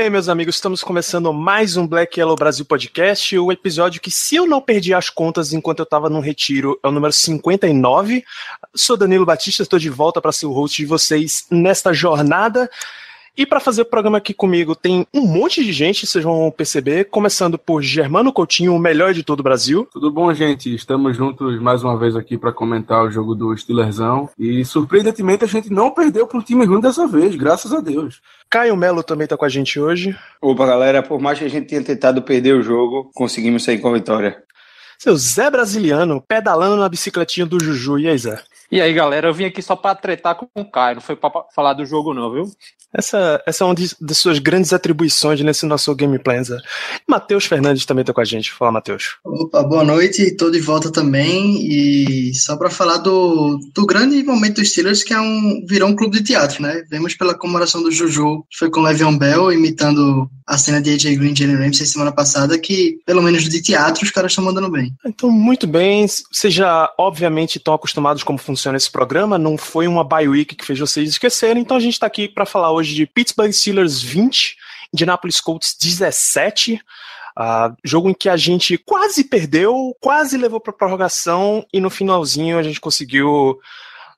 bem, meus amigos, estamos começando mais um Black Yellow Brasil Podcast, o episódio que, se eu não perdi as contas enquanto eu estava num retiro, é o número 59. Sou Danilo Batista, estou de volta para ser o host de vocês nesta jornada. E para fazer o programa aqui comigo tem um monte de gente, vocês vão perceber, começando por Germano Coutinho, o melhor de todo o Brasil. Tudo bom, gente? Estamos juntos mais uma vez aqui para comentar o jogo do Steelersão. E surpreendentemente a gente não perdeu para um time ruim dessa vez, graças a Deus. Caio Melo também está com a gente hoje. Opa, galera, por mais que a gente tenha tentado perder o jogo, conseguimos sair com a vitória. Seu Zé Brasiliano, pedalando na bicicletinha do Juju. E aí, Zé? E aí, galera, eu vim aqui só pra tretar com o Caio, não foi pra falar do jogo, não, viu? Essa, essa é uma de, de suas grandes atribuições nesse nosso gameplay, Zé. Matheus Fernandes também tá com a gente. Fala, Matheus. Opa, boa noite, tô de volta também. E só para falar do, do grande momento dos Steelers, que é um, virou um clube de teatro, né? Vemos pela comemoração do Juju, que foi com o Le'Veon Bell, imitando a cena de AJ Green e Jalen Ramsey semana passada, que pelo menos de teatro os caras estão mandando bem. Então, muito bem. Vocês já, obviamente, estão acostumados como funciona esse programa. Não foi uma bye week que fez vocês esquecerem. Então, a gente tá aqui para falar hoje de Pittsburgh Steelers 20, Indianapolis Colts 17. Uh, jogo em que a gente quase perdeu, quase levou para prorrogação e no finalzinho a gente conseguiu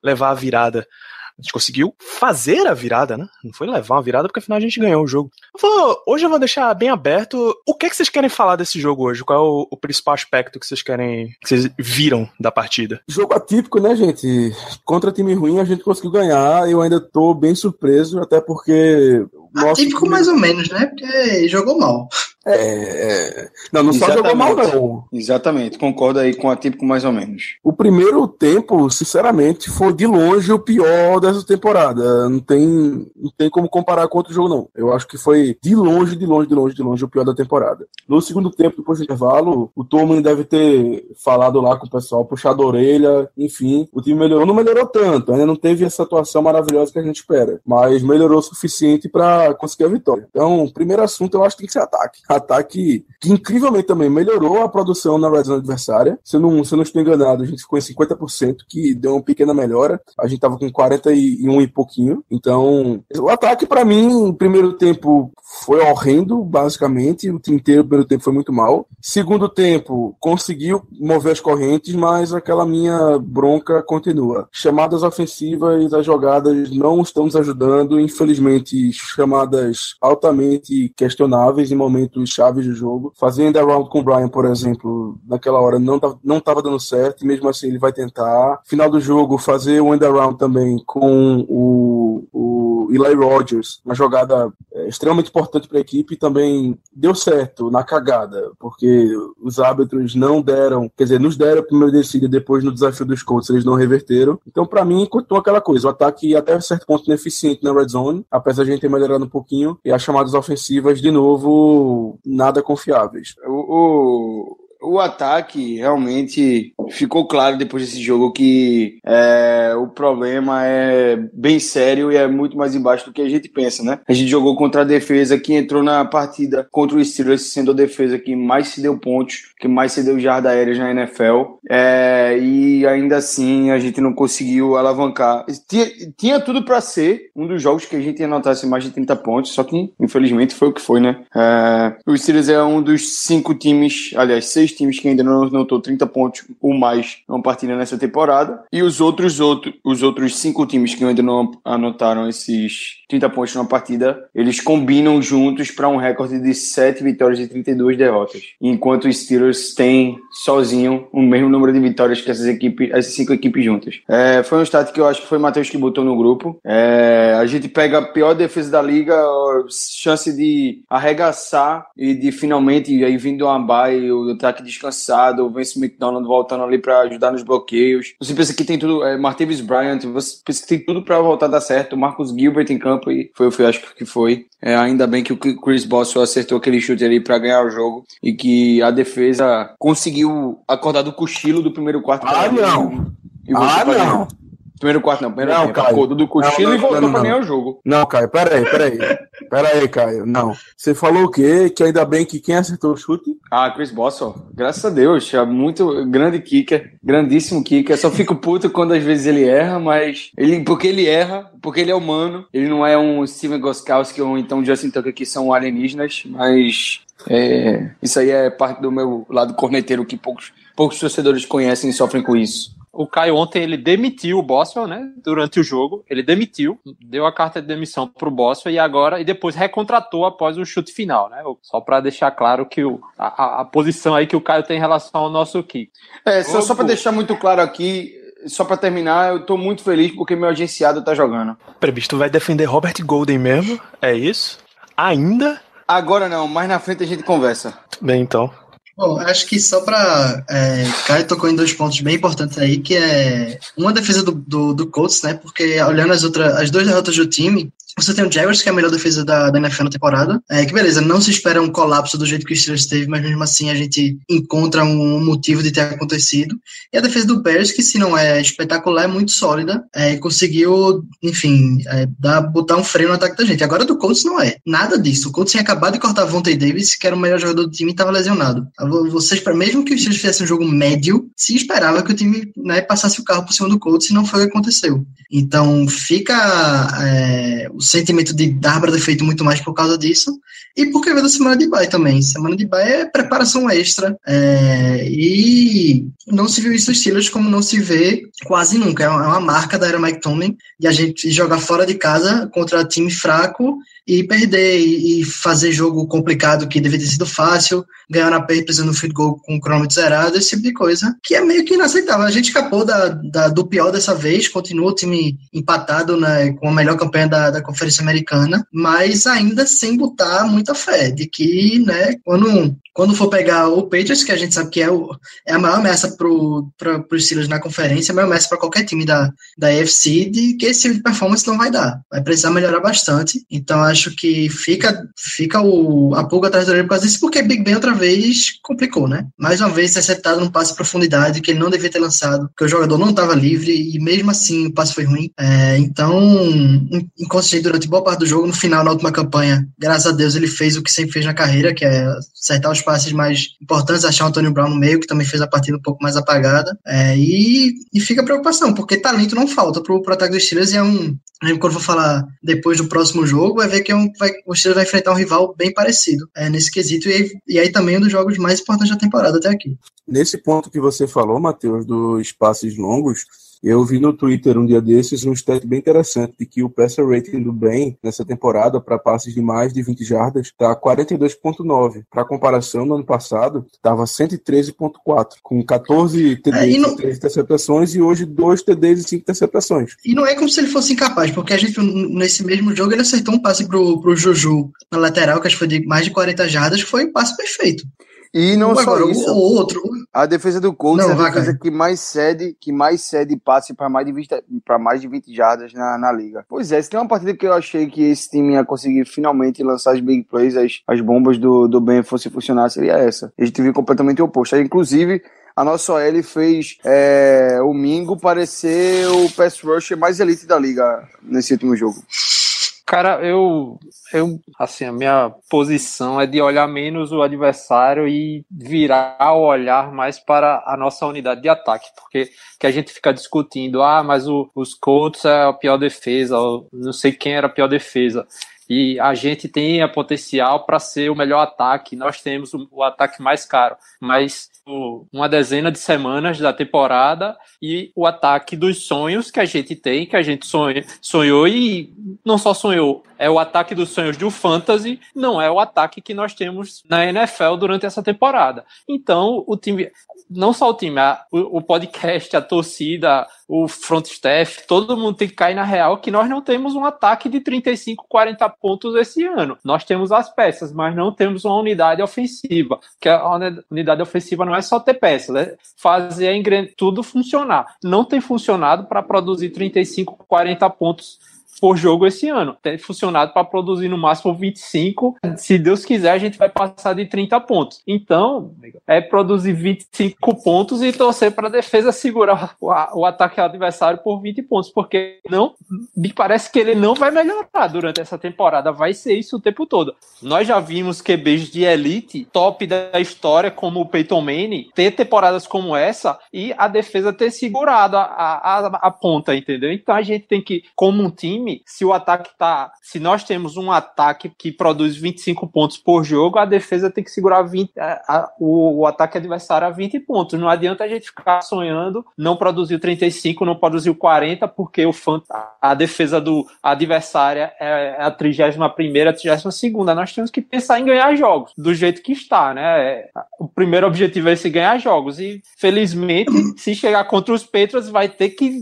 levar a virada. A gente conseguiu fazer a virada, né? Não foi levar uma virada, porque afinal a gente ganhou o jogo. Vou, hoje eu vou deixar bem aberto. O que, é que vocês querem falar desse jogo hoje? Qual é o, o, principal aspecto que vocês querem. que vocês viram da partida? Jogo atípico, né, gente? Contra time ruim a gente conseguiu ganhar. Eu ainda tô bem surpreso, até porque. Atípico time... mais ou menos, né? Porque jogou mal. É, é... Não, não só jogou mal, não. Exatamente, concordo aí com atípico mais ou menos. O primeiro tempo, sinceramente, foi de longe o pior dessa temporada. Não tem, não tem como comparar com outro jogo, não. Eu acho que foi de longe, de longe, de longe, de longe o pior da temporada. No segundo tempo, depois do intervalo, o Thoman deve ter falado lá com o pessoal, puxado a orelha, enfim. O time melhorou, não melhorou tanto, ainda não teve essa atuação maravilhosa que a gente espera, mas melhorou o suficiente para conseguir a vitória. Então, primeiro assunto eu acho que tem que ser ataque ataque que incrivelmente também melhorou a produção na red zone adversária. Se eu não, se eu não estou enganado, a gente ficou em 50%, que deu uma pequena melhora. A gente estava com 41 e pouquinho. Então, o ataque para mim, primeiro tempo foi horrendo, basicamente. O time inteiro, primeiro tempo, foi muito mal. Segundo tempo, conseguiu mover as correntes, mas aquela minha bronca continua. Chamadas ofensivas, as jogadas não estão nos ajudando. Infelizmente, chamadas altamente questionáveis em momentos chaves do jogo. Fazer end around com o Brian, por exemplo, naquela hora não tava, não tava dando certo, e mesmo assim ele vai tentar. Final do jogo, fazer o end around também com o, o Eli Rogers, uma jogada é, extremamente importante para a equipe, também deu certo na cagada, porque os árbitros não deram, quer dizer, nos deram a primeira descida depois no desafio dos Colts, eles não reverteram. Então, para mim, continua aquela coisa, o ataque até certo ponto ineficiente na red zone, apesar de a gente ter melhorado um pouquinho, e as chamadas ofensivas, de novo, nada confiáveis. O, o, o ataque realmente ficou claro depois desse jogo que é, o problema é bem sério e é muito mais embaixo do que a gente pensa, né? A gente jogou contra a defesa que entrou na partida contra o Steelers, sendo a defesa que mais se deu pontos, que mais se deu jarda aérea na NFL, é, e ainda assim a gente não conseguiu alavancar. Tinha, tinha tudo para ser um dos jogos que a gente anotasse mais de 30 pontos, só que infelizmente foi o que foi, né? É, o Steelers é um dos cinco times, aliás, seis times que ainda não anotou 30 pontos ou mais numa partida nessa temporada. E os outros, outro, os outros cinco times que ainda não anotaram esses 30 pontos numa partida, eles combinam juntos para um recorde de 7 vitórias e 32 derrotas. Enquanto os Steelers têm sozinho o mesmo número de vitórias que essas equipes, essas cinco equipes juntas. É, foi um stat que eu acho que foi o Matheus que botou no grupo. É, a gente pega a pior defesa da liga, chance de arregaçar e de finalmente aí vindo uma bye, o ataque descansado, o Vince McDonald voltando ali pra ajudar nos bloqueios. Você pensa que tem tudo, é, Martavis Bryant, você pensa que tem tudo pra voltar a dar certo. Marcos Gilbert em campo e foi, foi acho que foi. É, ainda bem que o Chris Boswell acertou aquele chute ali pra ganhar o jogo e que a defesa conseguiu acordar do cochilo do primeiro quarto. Ah, não. Ah, não. Primeiro quarto não, primeiro Não, tempo. Caio. Acordou do cochilo Não, não, e voltou não, pra não. ganhar o jogo. Não, Caio, peraí, peraí. Peraí, Caio. Não. Você falou o quê? Que ainda bem que quem acertou o chute? Ah, Chris Boswell, graças a Deus, é muito grande kicker, grandíssimo kicker. Só fico puto quando às vezes ele erra, mas ele porque ele erra, porque ele é humano. Ele não é um Steven Goskowski ou então Justin Tucker que são alienígenas, mas é, isso aí é parte do meu lado corneteiro que poucos poucos torcedores conhecem e sofrem com isso. O Caio ontem ele demitiu o Boswell, né? Durante o jogo, ele demitiu, deu a carta de demissão pro Boswell e agora e depois recontratou após o chute final, né? Só para deixar claro que o, a, a- posição aí que o Caio tem em relação ao nosso kick. É, só, só para deixar muito claro aqui, só para terminar, eu tô muito feliz porque meu agenciado tá jogando. Peraí, tu vai defender Robert Golden mesmo? É isso? Ainda? Agora não, mais na frente a gente conversa. Bem, então. Bom, acho que só para é, Caio tocou em dois pontos bem importantes aí, que é uma defesa do, do, do Colts, né? Porque olhando as outras, as duas derrotas do time, você tem o Jaguars, que é a melhor defesa da, da NFL na temporada. É, que beleza, não se espera um colapso do jeito que o Steelers teve, mas mesmo assim a gente encontra um motivo de ter acontecido. E a defesa do Bears, que se não é espetacular, é muito sólida. É, conseguiu, enfim, é, dar, botar um freio no ataque da gente. Agora do Colts não é. Nada disso. O Colts tinha acabado de cortar Vontae Davis, que era o melhor jogador do time e estava lesionado. Vocês, mesmo que o Steelers fizesse um jogo médio, se esperava que o time né, passasse o carro por cima do Colts e não foi o que aconteceu. Então fica é, sentimento de ter feito muito mais por causa disso e porque veio da semana de bye também. Semana de bye é preparação extra é, e não se viu isso Steelers como não se vê quase nunca. É é uma marca da era Mike Tomlin de a gente jogar fora de casa contra time fraco e perder e, fazer jogo complicado que deveria ter sido fácil, ganhar na perda no field goal com o cronômetro zerado, esse tipo de coisa, que é meio que inaceitável. A gente escapou da, da- do pior dessa vez, continua o time empatado né, com a melhor campanha da, da Conferência Americana, mas ainda sem botar muita fé de que, né, quando, quando for pegar o Patriots, que a gente sabe que é, o, é a maior ameaça para os Steelers na conferência, a maior ameaça para qualquer time da, da AFC, de que esse tipo de performance não vai dar. Vai precisar melhorar bastante. Então acho que fica, fica o, a pulga atrás da orelha por causa disso, porque Big Ben outra vez complicou, né? Mais uma vez interceptado num passe em profundidade que ele não devia ter lançado, porque o jogador não estava livre e mesmo assim o passe foi ruim. É, então, in- inconsciente durante boa parte do jogo, no final, na última campanha, graças a Deus ele fez o que sempre fez na carreira, que é acertar os passes mais importantes, achar o Antônio Brown no meio, que também fez a partida um pouco mais apagada. É, e, e fica a preocupação, porque talento não falta pro, pro ataque dos Steelers e é um. né, Quando for falar depois do próximo jogo, vai ver que é um, vai, o Steelers vai enfrentar um rival bem parecido é, nesse quesito, e aí, e aí também um dos jogos mais importantes da temporada até aqui. Nesse ponto que você falou, Matheus, dos passes longos, eu vi no Twitter um dia desses um stat bem interessante de que o passer rating do Ben nessa temporada para passes de mais de 20 jardas está 42.9. Para comparação, no ano passado estava 113.4, com 14 TDs É, e não- e 3 interceptações e hoje 2 TDs e 5 interceptações. E não é como se ele fosse incapaz, porque a gente, nesse mesmo jogo, ele acertou um passe pro, pro Juju na lateral, que acho que foi de mais de 40 jardas, que foi um passe perfeito. E não Agora, só isso. o outro, A defesa do Colts Não, é a defesa que mais cede, que mais cede passe para mais de 20, para mais de 20 jardas na, na liga. Pois é, se tem uma partida que eu achei que esse time ia conseguir finalmente lançar as big plays, as, as bombas do, do Ben fosse funcionar, seria essa. A gente viu completamente o oposto. Inclusive, a nossa OL fez é, o Mingo parecer o pass rusher mais elite da liga nesse último jogo. Cara, eu, eu, assim, a minha posição é de olhar menos o adversário e virar o olhar mais para a nossa unidade de ataque, porque que a gente fica discutindo, ah, mas o- os Colts é a pior defesa, não sei quem era a pior defesa. E a gente tem a potencial para ser o melhor ataque, nós temos o, ataque mais caro, mas uma dezena de semanas da temporada e o ataque dos sonhos que a gente tem, que a gente sonha, sonhou e não só sonhou, é o ataque dos sonhos do Fantasy, não é o ataque que nós temos na NFL durante essa temporada. Então, o time, não só o time, a, o, o podcast, a torcida, o front staff, todo mundo tem que cair na real que nós não temos um ataque de 35, 40 pontos esse ano. Nós temos as peças, mas não temos uma unidade ofensiva. Que a unidade ofensiva não é só ter peças, é fazer tudo funcionar. Não tem funcionado para produzir 35, 40 pontos por jogo esse ano. Tem funcionado para produzir no máximo 25. Se Deus quiser, a gente vai passar de 30 pontos. Então, é produzir 25 pontos e torcer para a defesa segurar o, o ataque adversário por 20 pontos, porque não me parece que ele não vai melhorar durante essa temporada. Vai ser isso o tempo todo. Nós já vimos QBs de elite, top da história, como o Peyton Manning, ter temporadas como essa e a defesa ter segurado a, a, a ponta, entendeu? Então a gente tem que, como um time, time, se o ataque tá. Se nós temos um ataque que produz 25 pontos por jogo, a defesa tem que segurar 20, a, a, o, o, ataque adversário a 20 pontos. Não adianta a gente ficar sonhando, não produziu 35, não produziu 40, porque o fã, a defesa do adversário é a 31, a 32. Nós temos que pensar em ganhar jogos, do jeito que está, né? O primeiro objetivo é esse ganhar jogos. E felizmente, se chegar contra os Patriots, vai ter que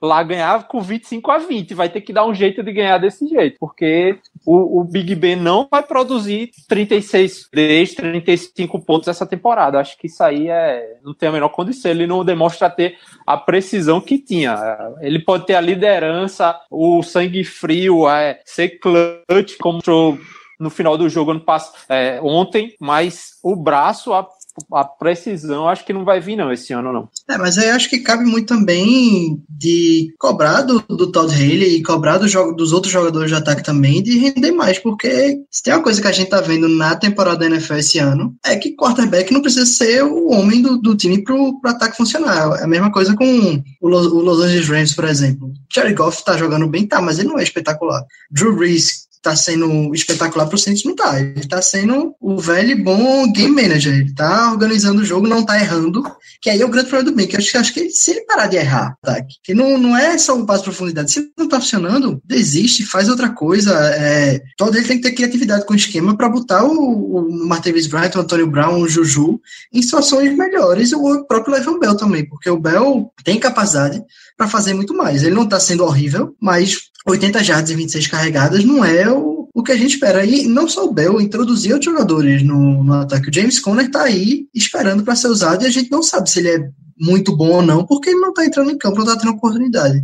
lá ganhar com 25 a 20. Vai ter que dar um jeito de ganhar desse jeito, porque o, o Big Ben não vai produzir 36, 10, 35 pontos essa temporada. Acho que isso aí é, não tem a menor condição. Ele não demonstra ter a precisão que tinha. Ele pode ter a liderança, o sangue frio, é, ser clutch, como no final do jogo ano passado, é, ontem, mas o braço, a a precisão acho que não vai vir não esse ano não. É, mas aí acho que cabe muito também de cobrar do, do Todd Haley e cobrar do jogo, dos outros jogadores de ataque também de render mais, porque se tem uma coisa que a gente tá vendo na temporada da NFL esse ano, é que quarterback não precisa ser o homem do, do time pro, pro ataque funcionar. É a mesma coisa com o, Los, o Los Angeles Rams, por exemplo. Jerry Goff tá jogando bem, tá, mas ele não é espetacular. Drew Brees tá sendo espetacular pro Saints, não tá. Ele tá sendo o velho bom game manager. Ele tá organizando o jogo, não tá errando, que aí é o grande problema do eu acho, acho que se ele parar de errar, tá? que não, não é só um passo de profundidade, se não tá funcionando, desiste, faz outra coisa. É, todo ele tem que ter criatividade com o esquema para botar o, o Martavis Bryant, o Antônio Brown, o Juju em situações melhores, o próprio Levan Bell também, porque o Bell tem capacidade para fazer muito mais. Ele não tá sendo horrível, mas 80 jardas e 26 carregadas não é o, o que a gente espera. E não só o Bell, introduzir outros jogadores no, no ataque. O James Conner está aí esperando para ser usado e a gente não sabe se ele é muito bom ou não, porque ele não está entrando em campo, não está tendo oportunidade.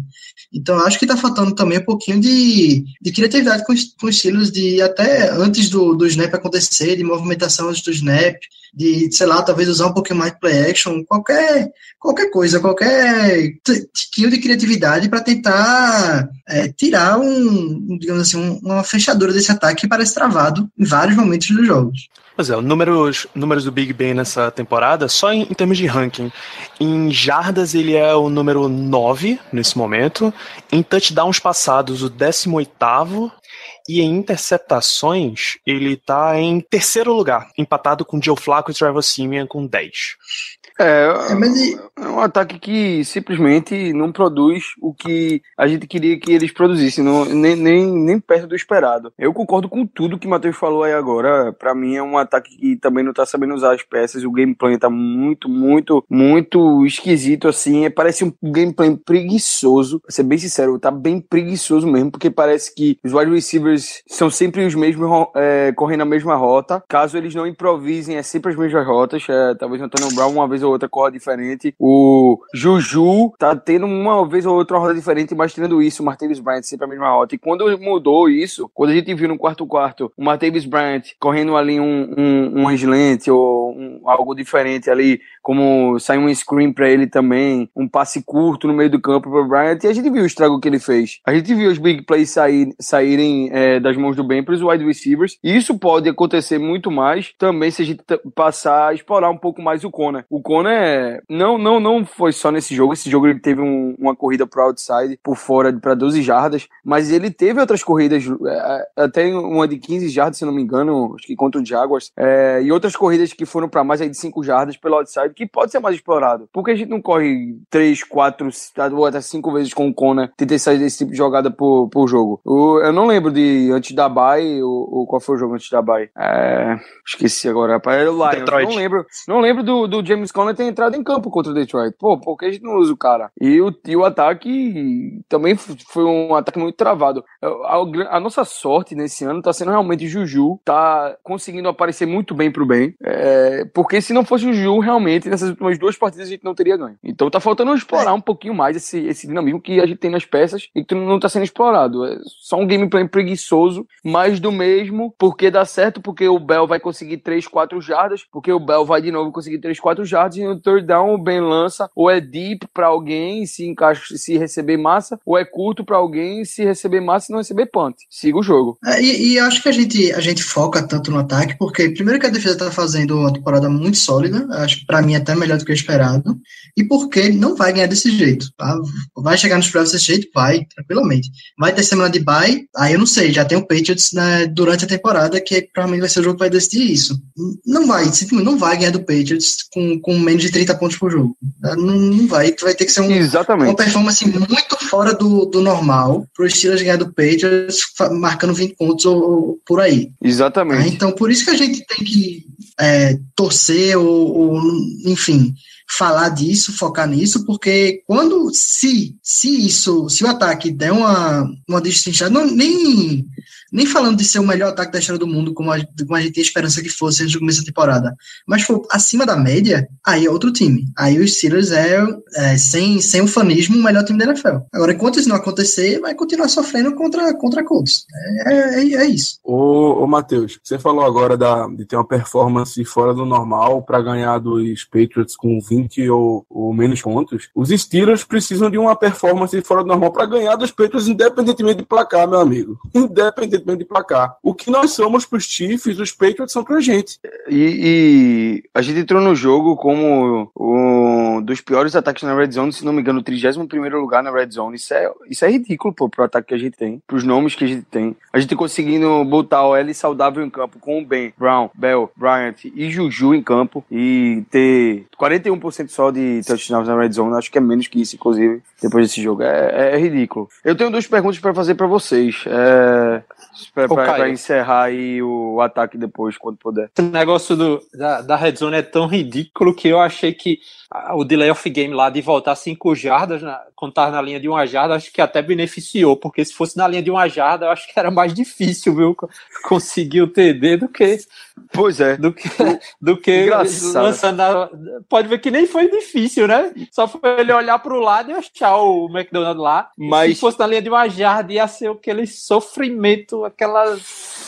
Então, acho que está faltando também um pouquinho de, de criatividade com com os Steelers, de até antes do, do snap acontecer, de movimentação antes do snap, de, sei lá, talvez usar um pouquinho mais de play action, qualquer, qualquer coisa, qualquer tiquinho de criatividade para tentar é, tirar um, digamos assim, um, uma fechadura desse ataque que parece travado em vários momentos dos jogos. Pois é, números, números do Big Ben nessa temporada, só em, em, termos de ranking. Em jardas, ele é o número 9 nesse momento. Em touchdowns passados, o 18 e em interceptações, ele tá em terceiro lugar, empatado com Joe Flacco e Trevor Simeon com 10. É, é, é, um ataque que simplesmente não produz o que a gente queria que eles produzissem, não, nem, nem, nem perto do esperado. Eu concordo com tudo que o Matheus falou aí agora. Para mim é um ataque que também não tá sabendo usar as peças. O gameplay tá muito, muito, muito esquisito assim. É, parece um gameplay preguiçoso. Pra ser bem sincero, tá bem preguiçoso mesmo, porque parece que os wide receivers são sempre os mesmos é, correndo a mesma rota. Caso eles não improvisem, é sempre as mesmas rotas. É, talvez o Antônio Brown uma vez ou outra corra diferente. O Juju tá tendo uma vez ou outra roda diferente, mas tirando isso, o Martavis Bryant sempre a mesma rota. E quando mudou isso, quando a gente viu no quarto quarto o Martavis Bryant correndo ali um, um, um ou um, algo diferente ali, como saiu um screen para ele também, um passe curto no meio do campo para Bryant, e a gente viu o estrago que ele fez. A gente viu os big plays sair, saírem é, é, das mãos do Ben para os wide receivers. E isso pode acontecer muito mais também se a gente passar a explorar um pouco mais o Conner. O Conner não, não, não foi só nesse jogo. Esse jogo ele teve um- uma corrida pro outside por fora para 12 jardas, mas ele teve outras corridas, é, até uma de 15 jardas, se não me engano, acho que contra o Jaguars, é, e outras corridas que foram para mais aí de 5 jardas pelo outside, que pode ser mais explorado. Porque a gente não corre 3, 4, ou até 5 vezes com o Conner tentar sair desse tipo de jogada por, por jogo. Eu não lembro de antes da bye, o, o- qual foi o jogo antes da bye? É, esqueci agora, rapaz. Era o Lions. Detroit. Não lembro, não lembro do, do James Conner ter entrado em campo contra o Detroit. Pô, por que a gente não usa o cara? E o, e o ataque também foi um ataque muito travado. A, a gra- a nossa sorte nesse ano tá sendo realmente Juju, tá conseguindo aparecer muito bem pro bem. É, porque se não fosse o Juju, realmente, nessas últimas duas partidas a gente não teria ganho. Então tá faltando explorar um pouquinho mais esse, esse dinamismo que a gente tem nas peças e que não tá sendo explorado. É só um gameplay preguiçoso, mais do mesmo, porque dá certo, porque o Bell vai conseguir 3, 4 jardas, porque o Bell vai de novo conseguir 3, 4 jardas, e no third down o Ben lança, ou é deep pra alguém se encaixa, se receber massa, ou é curto pra alguém se receber massa e não receber punt. Siga o jogo. É, E, e eu acho que a gente, a gente foca tanto no ataque, porque primeiro que a defesa está fazendo uma temporada muito sólida, acho para mim até melhor do que o esperado, e porque não vai ganhar desse jeito, tá? Vai chegar nos playoffs desse jeito? Vai, tranquilamente. Vai ter semana de bye, aí eu não sei, já tem o Patriots né, durante a temporada, que provavelmente vai ser o jogo que vai decidir isso. Não vai, não vai ganhar do Patriots com, com menos de 30 pontos por jogo. Tá? Não, não vai, vai ter que ser um, uma Exatamente. performance muito fora do, do normal pro Steelers ganhar do Patriots marcando 20 pontos ou, ou por aí. tá? Exatamente. Então, por isso que a gente tem que é, torcer ou, ou, enfim, falar disso, focar nisso, porque quando, se, se isso, se o ataque der uma, uma distinção, não, nem, nem falando de ser o melhor ataque da história do mundo, como a, como a gente tinha esperança que fosse antes do começo da temporada, mas for acima da média, aí é outro time. Aí os Steelers é, é sem, sem o fanismo, o melhor time da NFL. Agora, enquanto isso não acontecer, vai continuar sofrendo contra, contra Colts. É, é, é isso. Ô, ô Matheus, você falou agora da, de ter uma performance fora do normal para ganhar dos Patriots com 20 ou, ou menos pontos. Os Steelers precisam de uma performance fora do normal para ganhar dos Patriots, independentemente de placar, meu amigo. Independentemente de placar. O que nós somos pros Chiefs, os Patriots são pra gente. E, e a gente entrou no jogo como um dos piores ataques na Red Zone, se não me engano, o 31 lugar na Red Zone. Isso é, isso é ridículo, pro ataque que a gente tem, pros nomes que a gente tem. A gente conseguindo botar o L saudável em campo com o Ben, Brown, Bell, Bryant e Juju em campo e ter 41% só de touchdowns na Red Zone, acho que é menos que isso, inclusive, depois desse jogo. É, é ridículo. Eu tenho duas perguntas pra fazer pra vocês. É, pra, pra- pra encerrar aí o ataque depois, quando puder. Esse negócio do, da, da Red Zone é tão ridículo que eu achei que ah, o delay of game lá de voltar cinco jardas, na, quando na linha de uma jarda, acho que até beneficiou, porque se fosse na linha de uma jarda, eu acho que era mais difícil, viu? co- Conseguir o TD do que Pois é. do que, do que Engraçado. lançando. a- pode ver que nem foi difícil, né? Só foi ele olhar pro lado e achar o McDonald lá. Mas- se fosse na linha de uma jarda, ia ser aquele sofrimento, aquela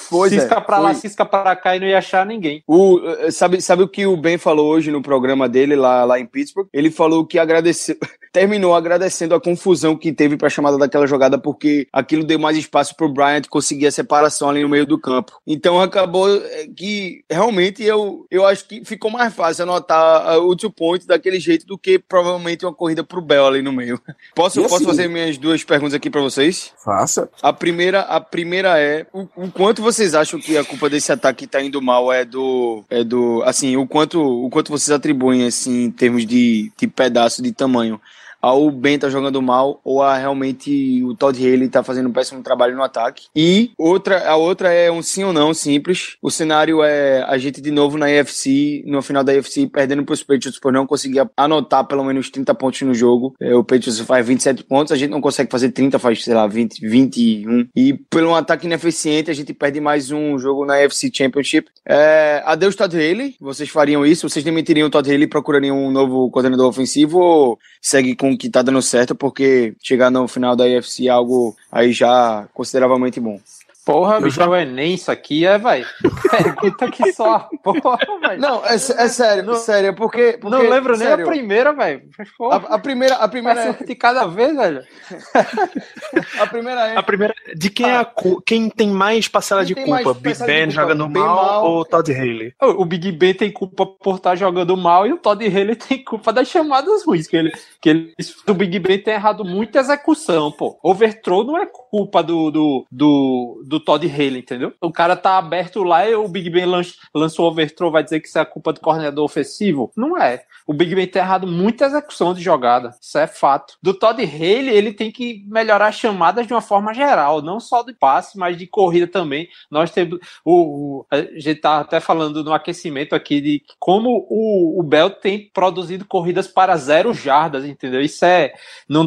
Pois é, cisca pra lá, foi. cisca pra cá e não ia achar ninguém. O, eh, sabe, sabe o que o Ben falou hoje no programa dele lá, lá em Pittsburgh? Ele falou que agradeceu, terminou agradecendo a confusão que teve para a chamada daquela jogada, porque aquilo deu mais espaço pro Bryant conseguir a separação ali no meio do campo. Então acabou eh, que realmente eu, eu acho que ficou mais fácil anotar ah, o two point daquele jeito do que provavelmente uma corrida pro Bell ali no meio. Posso, E posso assim- fazer minhas duas perguntas aqui para vocês? Faça. A primeira, a primeira é o, o quanto vocês acham que a culpa desse ataque tá indo mal é do é do assim, o quanto o quanto vocês atribuem assim em termos de, de pedaço de tamanho ao Ben tá jogando mal ou a realmente o Todd Haley tá fazendo um péssimo trabalho no ataque. E outra, a outra é um sim ou não simples. O cenário é a gente de novo na AFC, no final da AFC, perdendo pros Patriots por não conseguir anotar pelo menos 30 pontos no jogo. É, o Patriots faz 27 pontos, a gente não consegue fazer 30, faz, sei lá, 20, 21. E pelo um ataque ineficiente, a gente perde mais um jogo na AFC Championship. É, adeus Todd Haley, vocês fariam isso? Vocês demitiriam o Todd Haley e procurariam um novo coordenador ofensivo ou segue com que tá dando certo, porque chegar no final da AFC é algo aí já consideravelmente bom. Porra, Eu bicho, já- é Enem isso aqui, é, velho. Pergunta que só a porra, velho. Não, é, é sério, Não- sério, é porque, porque Não lembro nem sério, a primeira, velho. A, a primeira, a primeira, uma de cada vez, velho. a primeira é A primeira, de quem é a cu- quem tem mais parcela Quem de culpa? Big Ben jogando Bem mal, mal. ou Todd Haley? O Big Ben tem culpa por estar jogando mal e o Todd Haley tem culpa das chamadas ruins. Que ele, que ele, o Big Ben tem errado muita execução, pô. Overthrow não é culpa do, do, do, do Todd Haley, entendeu? O cara tá aberto lá e o Big Ben lanç- lançou overthrow, vai dizer que isso é culpa do coordenador ofensivo? Não é. O Big Ben tem errado muita execução de jogada. Isso é fato. Do Todd Haley, ele tem que melhorar as chamadas de uma forma geral, não só de passe, mas de corrida também. Nós temos. O, o- a gente tá até falando no aquecimento aqui de como o, o Bell tem produzido corridas para zero jardas, entendeu? Isso é. Não,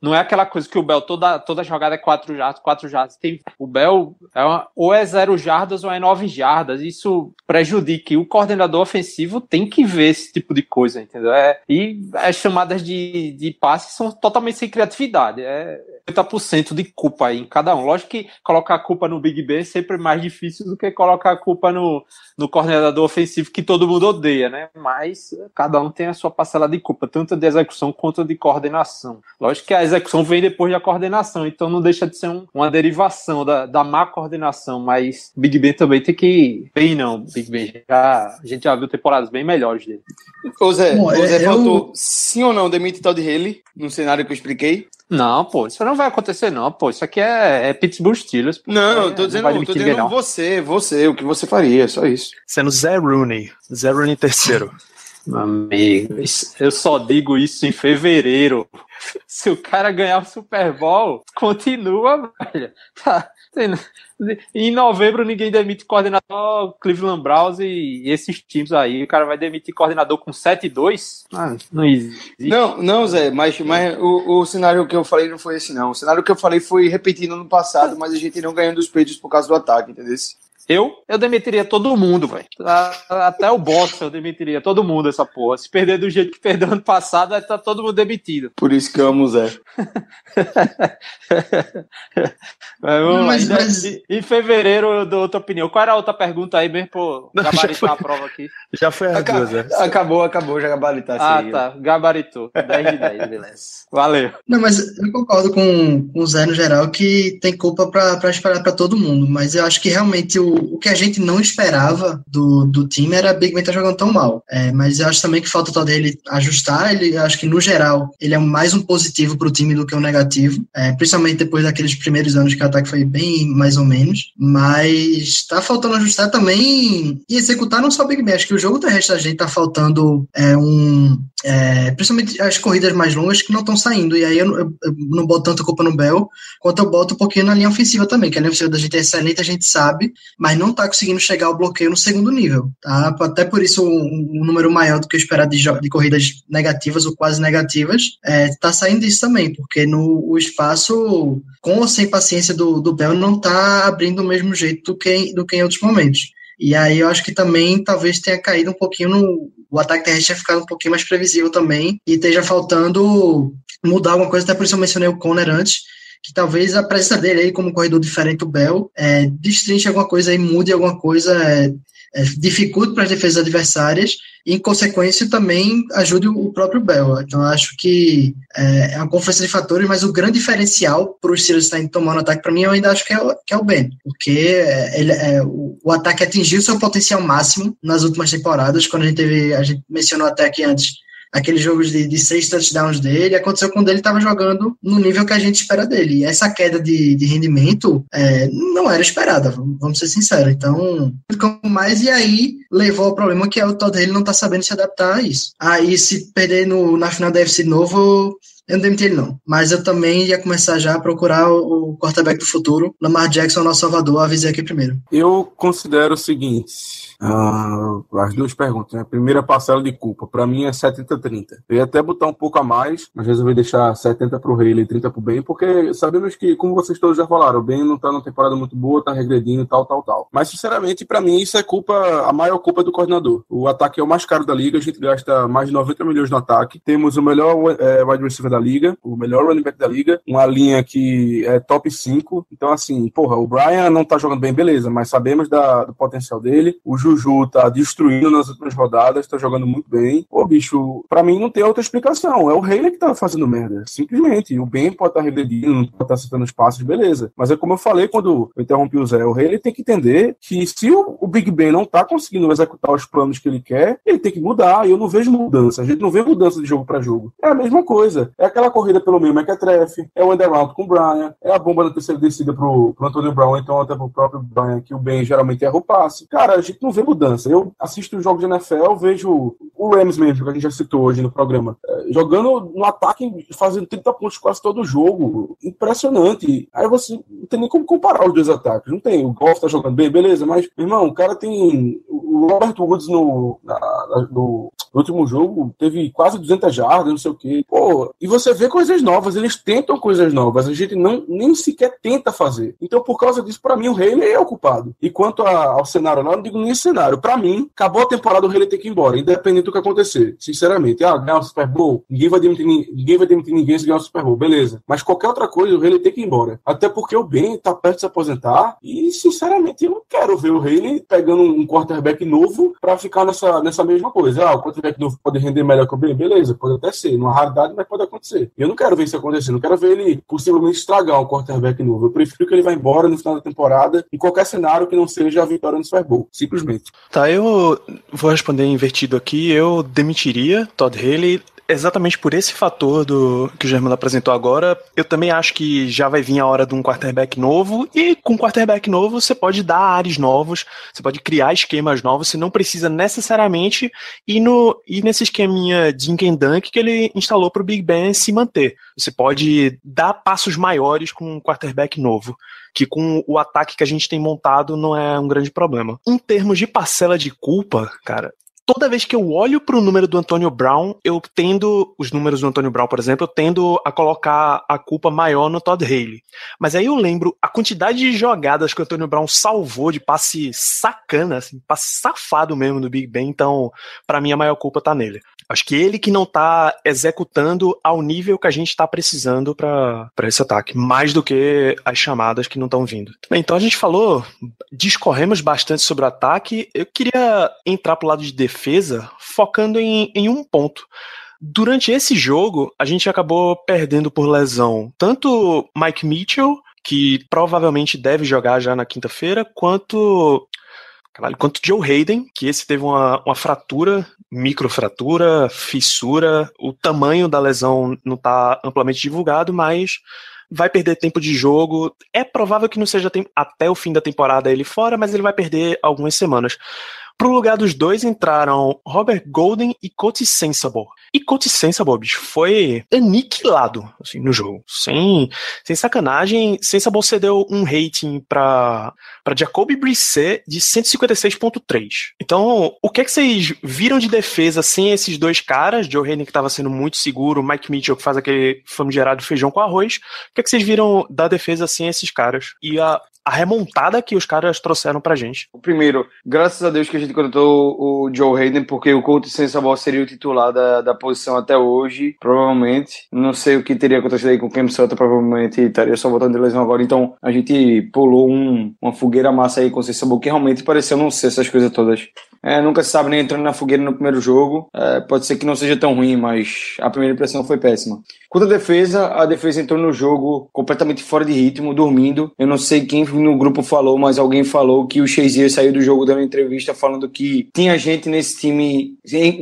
não é aquela coisa que o Bell, toda, toda jogada é quatro jardas, quatro jardas. Tem, o Bell é uma- ou é zero jardas ou é nove jardas. Isso prejudica. E o coordenador ofensivo tem que ver esse tipo de coisa, entendeu? É, e as chamadas de, de passe são totalmente sem criatividade. É 80% de culpa aí em cada um. Lógico que colocar a culpa no Big Ben é sempre mais difícil do que colocar a culpa no, no coordenador ofensivo que todo mundo odeia, né? Mas cada um tem a sua parcela de culpa, tanto de execução quanto de coordenação. Lógico que a execução vem depois da coordenação, então não deixa de ser um- uma derivação da, da má coordenação, mas Big Ben também tem que. Bem, não, Big Ben. Já, a gente já viu temporadas bem melhores dele. Ô Zé, Bom, ô Zé eu- faltou sim ou não demite Todd Haley no cenário que eu expliquei? Não, pô, isso não vai acontecer, não, pô. Isso aqui é, é Pittsburgh Steelers. pô. Não, É, eu tô dizendo, tô dizendo não. você, você, o que você faria, só isso. Sendo Zé Rooney. Zé Rooney terceiro. Meu amigo, isso- eu só digo isso em fevereiro. Se o cara ganhar o Super Bowl, continua, velho. Tá. Em novembro ninguém demite coordenador Cleveland Browns e esses times aí. O cara vai demitir coordenador com 7-2? Ah, não existe. Não, não, Zé, mas, mas o, o cenário que eu falei não foi esse, não. O cenário que eu falei foi repetindo no passado, mas a gente não ganhando os peitos por causa do ataque, entendeu? Eu? Eu demitiria todo mundo, velho. Até o Boston eu demitiria todo mundo essa porra. Se perder do jeito que perdeu ano passado, vai estar todo mundo demitido. Por isso que eu amo o Zé. Mas. Mas- Ainda- mas- Em em fevereiro eu dou outra opinião. Qual era a outra pergunta aí mesmo, já Gabaritar foi. a prova aqui. Já foi as duas, Zé. Acabou, acabou, já gabaritasse Ah, aí. tá. Gabaritou. 10 de 10, beleza. Valeu. Não, mas eu concordo com, com o Zé no geral que tem culpa para esperar para todo mundo, mas eu acho que realmente o, o que a gente não esperava do, do time era Big Ben estar jogando tão mal. É, mas eu acho também que falta o tal dele ajustar. Ele, acho que no geral ele é mais um positivo para o time do que um negativo, é, principalmente depois daqueles primeiros anos que o ataque foi bem mais ou menos. Mas tá faltando ajustar também e executar não só Big Ben. Acho que o jogo terrestre da gente tá faltando é, um é, principalmente as corridas mais longas que não estão saindo. E aí eu, eu- eu não boto tanta culpa no Bell, quanto eu boto um pouquinho na linha ofensiva também, que a linha ofensiva da gente é excelente, a gente sabe, mas não tá conseguindo chegar ao bloqueio no segundo nível. Tá? Até por isso um, um número maior do que eu esperava de, de corridas negativas ou quase negativas, é, tá saindo disso também, porque no o espaço, com ou sem paciência do, do Bell, não tá abrindo do mesmo jeito do que, em- do que em outros momentos. E aí eu acho que também talvez tenha caído um pouquinho no. O ataque terrestre tenha ficado um pouquinho mais previsível também. E esteja faltando mudar alguma coisa, até por isso eu mencionei o Conner antes. Que talvez a presença dele aí como corredor diferente do Bell é, destrinche alguma coisa aí, mude alguma coisa, é, é, dificulte para as defesas adversárias e, em consequência, também ajude o o próprio Bell. Então, acho que é, é uma conferência de fatores, mas o grande diferencial para os Steelers estarem tomando ataque, para mim, eu ainda acho que é, o- que é o Ben, porque é, ele, é, o, o ataque atingiu seu potencial máximo nas últimas temporadas, quando a gente teve, a gente mencionou até aqui antes, aqueles jogos de, de seis touchdowns dele, aconteceu quando ele estava jogando no nível que a gente espera dele. E essa queda de, de rendimento é, não era esperada, vamos ser sinceros. Então, ficou mais e aí levou ao problema que é o Todd ele não tá sabendo se adaptar a isso. Aí, se perder no, na final da UFC de novo, eu não demiti ele não. Mas eu também ia começar já a procurar o, quarterback do futuro, Lamar Jackson, nosso salvador, avisei aqui primeiro. Eu considero o seguinte. ah, as duas perguntas. né? Primeira parcela de culpa, para mim é 70-30. Eu ia até botar um pouco a mais, mas resolvi deixar 70 pro Haley e 30 pro Ben, porque sabemos que, como vocês todos já falaram, o Ben não tá numa temporada muito boa, tá regredindo, tal, tal, tal. Mas, sinceramente, para mim, isso é culpa, a maior culpa é do coordenador. O ataque é o mais caro da liga, a gente gasta mais de 90 milhões no ataque. Temos o melhor é, wide receiver da liga, o melhor running back da liga, uma linha que é top 5. Então, assim, porra, o Brian não tá jogando bem, beleza, mas sabemos da, do potencial dele. O Juju tá destruindo nas últimas rodadas, tá jogando muito bem. Pô, bicho, pra mim não tem outra explicação. É o Haley que tá fazendo merda. Simplesmente. O Ben pode estar tá regredindo, não pode estar tá acertando os passos, beleza. Mas é como eu falei quando eu interrompi o Zé, o Haley tem que entender que se o, o Big Ben não tá conseguindo executar os planos que ele quer, ele tem que mudar. E eu não vejo mudança. A gente não vê mudança de jogo para jogo. É a mesma coisa. É aquela corrida pelo meio mequetrefe, é o underround com o Brian, é a bomba da terceira descida pro, pro Antônio Brown, então até pro próprio Brian, que o Ben geralmente erra o passe. Cara, a gente não vê mudança. Eu assisto os jogos de NFL, vejo o Rams mesmo, que a gente já citou hoje no programa, é, jogando no ataque, fazendo 30 pontos quase todo jogo. Impressionante. Aí você não tem nem como comparar os dois ataques. Não tem. O Golf tá jogando bem, beleza, mas, irmão, o cara tem. O Robert Woods no, na, no, no último jogo teve quase 200 jardas, não sei o quê. Pô, e você vê coisas novas, eles tentam coisas novas, a gente não nem sequer tenta fazer. Então, por causa disso, para mim, o Haley é o culpado. E quanto a, ao cenário lá, não digo nem cenário. Para mim, acabou a temporada, o Haley tem que ir embora, independente do que acontecer. Sinceramente, ah, ganhar o Super Bowl, ninguém vai demitir, ninguém vai demitir ninguém se ganhar o Super Bowl, beleza. Mas qualquer outra coisa, o Haley tem que ir embora. Até porque o Ben tá perto de se aposentar e, sinceramente, eu não quero ver o Haley pegando um quarterback novo para ficar nessa, nessa mesma coisa. Ah, o quarterback novo pode render melhor que o Ben, beleza, pode até ser, numa raridade, mas pode acontecer. Eu não quero ver isso acontecer, não quero ver ele possivelmente estragar um quarterback novo. Eu prefiro que ele vá embora no final da temporada, em qualquer cenário que não seja a vitória no Super Bowl, simplesmente. Tá, eu vou responder invertido aqui. Eu demitiria Todd Haley exatamente por esse fator do que o Germano apresentou agora, eu também acho que já vai vir a hora de um quarterback novo, e com um quarterback novo você pode dar ares novos, você pode criar esquemas novos, você não precisa necessariamente ir, no, ir nesse esqueminha de and Dunk que ele instalou para o Big Ben se manter. Você pode dar passos maiores com um quarterback novo que com o ataque que a gente tem montado não é um grande problema. Em termos de parcela de culpa, cara, toda vez que eu olho para o número do Antônio Brown, eu tendo, os números do Antônio Brown, por exemplo, eu tendo a colocar a culpa maior no Todd Haley. Mas aí eu lembro a quantidade de jogadas que o Antônio Brown salvou de passe sacana, assim, passe safado mesmo do Big Ben, então, para mim a maior culpa tá nele. Acho que ele que não tá executando ao nível que a gente tá precisando para esse ataque, mais do que as chamadas que não estão vindo. Bem, então a gente falou, discorremos bastante sobre o ataque. Eu queria entrar pro lado de defesa, focando em, em um ponto. Durante esse jogo, a gente acabou perdendo por lesão tanto Mike Mitchell, que provavelmente deve jogar já na quinta-feira, quanto Caralho, quanto Joe Hayden, que esse teve uma, uma fratura, microfratura, fissura, o tamanho da lesão não está amplamente divulgado, mas vai perder tempo de jogo. É provável que não seja até o fim da temporada ele fora, mas ele vai perder algumas semanas. Pro lugar dos dois entraram Robert Golden e Coty Sensible. E Coty Sensible, bicho, foi aniquilado assim, no jogo. Sem, sem sacanagem, Sensible cedeu um rating para para Jacoby Brissett de 156.3. Então, o que é que vocês viram de defesa sem esses dois caras? Joe Hayden que estava sendo muito seguro, Mike Mitchell que faz aquele famigerado feijão com arroz. O que é que vocês viram da defesa sem esses caras? E a, a remontada que os caras trouxeram pra gente. O primeiro, graças a Deus que a gente contratou o Joe Hayden, porque o Colt Sensabaugh seria o titular da, da posição até hoje, provavelmente. Não sei o que teria acontecido aí com o Cam Sutton, provavelmente estaria só voltando de lesão agora. Então a gente pulou um, uma fogueira massa aí com o Sensabaugh, que realmente pareceu não ser essas coisas todas. É, nunca se sabe nem entrando na fogueira no primeiro jogo. É, pode ser que não seja tão ruim, mas a primeira impressão foi péssima. Quanto à defesa, a defesa entrou no jogo completamente fora de ritmo, dormindo. Eu não sei quem no grupo falou, mas alguém falou que o Shazier saiu do jogo dando entrevista falando que tinha gente nesse time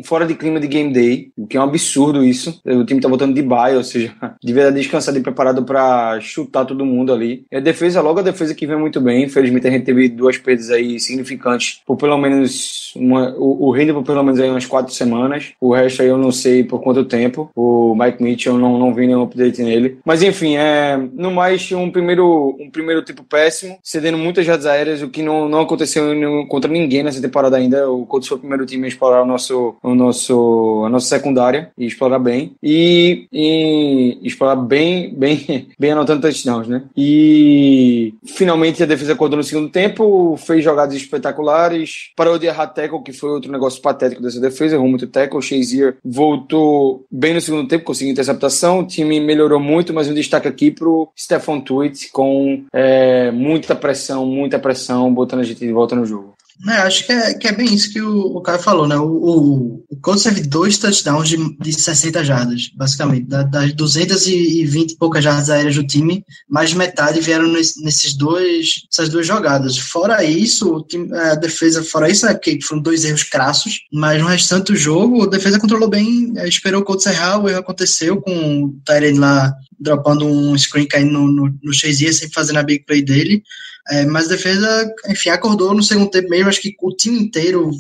fora de clima de game day, o que é um absurdo isso. O time tá voltando de bye, ou seja, de verdade descansado e preparado para chutar todo mundo ali. E a defesa, logo a defesa que vem muito bem. Infelizmente a gente teve duas perdas aí significantes por pelo menos uma, o, o por pelo menos aí umas quatro semanas. O resto aí eu não sei por quanto tempo. O Mike Mitchell não não vi nenhum update nele. Mas enfim, é, no mais, um primeiro, um primeiro tipo péssimo, cedendo muitas jardas aéreas, o que não, não aconteceu contra ninguém nessa temporada ainda. O Colts foi o primeiro time a explorar o nosso, o nosso, a nossa secundária e explorar bem. E, e explorar bem, bem, bem anotando touchdowns, né? E finalmente a defesa acordou no segundo tempo, fez jogadas espetaculares, parou de errar tackle, que foi outro negócio patético dessa defesa, errou muito tackle. Shazier voltou bem no segundo tempo, conseguiu interceptação. O time melhorou muito, mas um destaque aqui pro Stefan Tweet com é, muita pressão, muita pressão, botando a gente de volta no jogo. É, acho que é, que é bem isso que o, o cara falou, né? O, o, o Colts teve dois touchdowns de, de 60 jardas, basicamente. Da, das 220 e poucas jardas aéreas do time, mais de metade vieram nesse, nesses dois, essas duas jogadas. Fora isso, time, a defesa, fora isso, né? Porque foram dois erros crassos, mas no restante do jogo, a defesa controlou bem, é, esperou o Colts errar, o erro aconteceu com o Tyrene lá dropando um screen caindo no, no, no Shazier, sempre fazendo a big play dele. É, mas a defesa, enfim, acordou no segundo tempo mesmo. Acho que o time inteiro